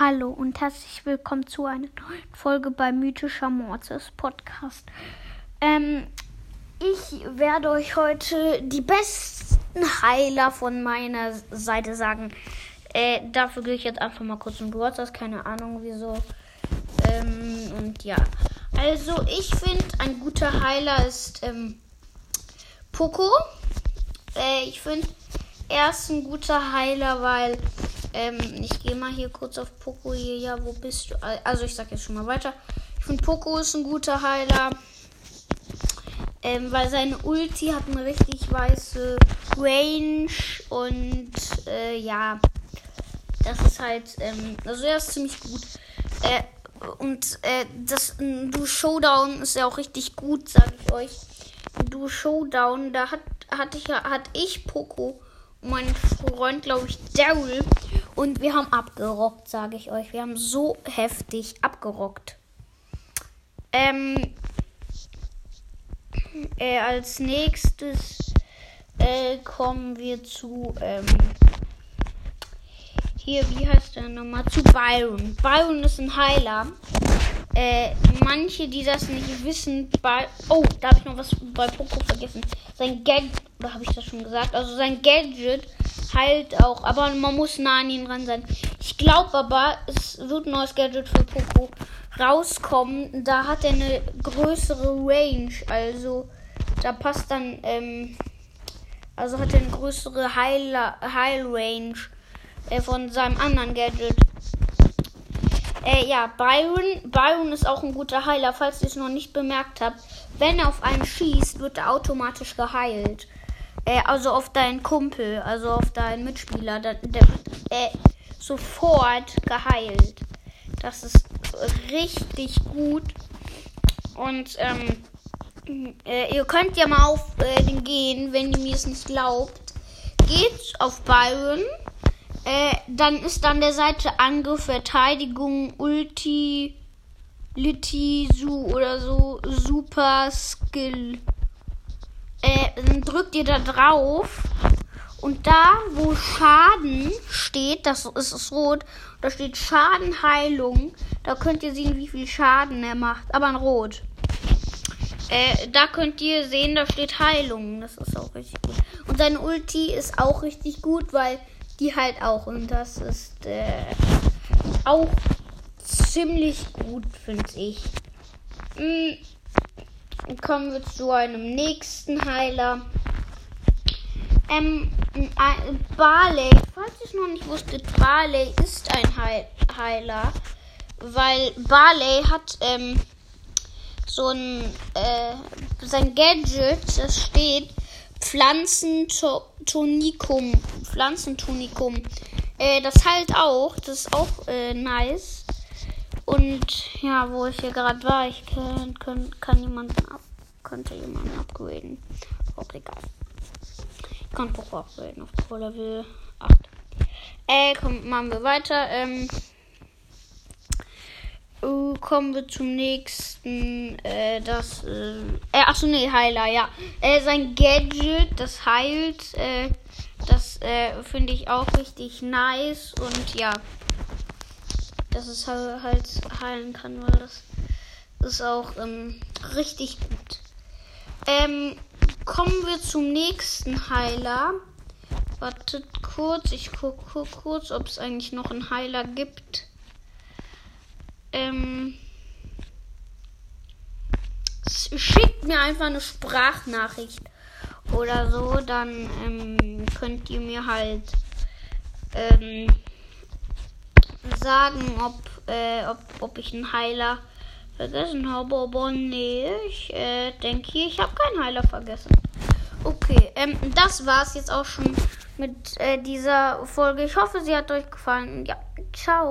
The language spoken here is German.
Hallo und herzlich willkommen zu einer neuen Folge bei Mythischer Mortis Podcast. Ähm, ich werde euch heute die besten Heiler von meiner Seite sagen. Äh, dafür gehe ich jetzt einfach mal kurz in Geburtstag, keine Ahnung wieso. Ähm, und ja. Also, ich finde, ein guter Heiler ist ähm, Poco. Äh, ich finde, er ist ein guter Heiler, weil ähm, ich gehe mal hier kurz auf Poco hier. Ja, wo bist du? Also ich sag jetzt schon mal weiter. Ich finde Poco ist ein guter Heiler. Ähm, weil seine Ulti hat eine richtig weiße Range und äh, ja, das ist halt, ähm, also er ist ziemlich gut. Äh, und äh, das Du Showdown ist ja auch richtig gut, sag ich euch. Du Showdown, da hat, hatte ich, hat ich Poco mein Freund, glaube ich, Daryl. Und wir haben abgerockt, sage ich euch. Wir haben so heftig abgerockt. Ähm, äh, als nächstes äh, kommen wir zu, ähm, hier, wie heißt der nochmal? Zu Byron. Byron ist ein Heiler. Äh, manche, die das nicht wissen, bei. Oh, da habe ich noch was bei Poco vergessen. Sein Gadget, oder habe ich das schon gesagt? Also sein Gadget heilt auch, aber man muss nah an ihn ran sein. Ich glaube aber, es wird ein neues Gadget für Poco rauskommen. Da hat er eine größere Range. Also da passt dann, ähm, also hat er eine größere Heil, Heil Range äh, von seinem anderen Gadget. Äh, ja, Byron. Byron ist auch ein guter Heiler, falls ihr es noch nicht bemerkt habt. Wenn er auf einen schießt, wird er automatisch geheilt. Äh, also auf deinen Kumpel, also auf deinen Mitspieler. Der, der äh, sofort geheilt. Das ist richtig gut. Und ähm, äh, ihr könnt ja mal auf äh, den gehen, wenn ihr mir es nicht glaubt. Geht auf Byron äh, dann ist an der Seite Angriff, Verteidigung, Ulti, Liti, Su oder so, Super Skill. Äh, drückt ihr da drauf und da, wo Schaden steht, das ist es rot, da steht Schadenheilung. Da könnt ihr sehen, wie viel Schaden er macht, aber in rot. Äh, da könnt ihr sehen, da steht Heilung. Das ist auch richtig gut. Und seine Ulti ist auch richtig gut, weil die halt auch. Und das ist äh, auch ziemlich gut, finde ich. Mhm. Kommen wir zu einem nächsten Heiler. Ähm, Barley, falls ich noch nicht wusste, Barley ist ein Heil Heiler, weil Barley hat ähm, so ein äh, sein Gadget, das steht Pflanzentonikum. Pflanzentonikum. Äh, das halt auch. Das ist auch äh, nice. Und ja, wo ich hier gerade war, ich kann, kann, kann jemanden ab, könnte jemanden upgraden. Auch egal. Ich kann Poco upgraden auf Pro Level 8. Äh, komm, machen wir weiter. Ähm, Uh, kommen wir zum nächsten. Äh, das. Äh, äh, achso, nee, Heiler, ja. Äh, sein Gadget, das heilt. Äh, das äh, finde ich auch richtig nice. Und ja. Dass es halt, heilen kann, weil das ist auch ähm, richtig gut. Ähm, kommen wir zum nächsten Heiler. Wartet kurz, ich gucke kurz, ob es eigentlich noch einen Heiler gibt. Ähm, schickt mir einfach eine Sprachnachricht oder so, dann ähm, könnt ihr mir halt ähm, sagen, ob, äh, ob, ob ich einen Heiler vergessen habe. Aber nee, ich äh, denke, ich habe keinen Heiler vergessen. Okay, ähm, das war's jetzt auch schon mit äh, dieser Folge. Ich hoffe, sie hat euch gefallen. Ja, ciao.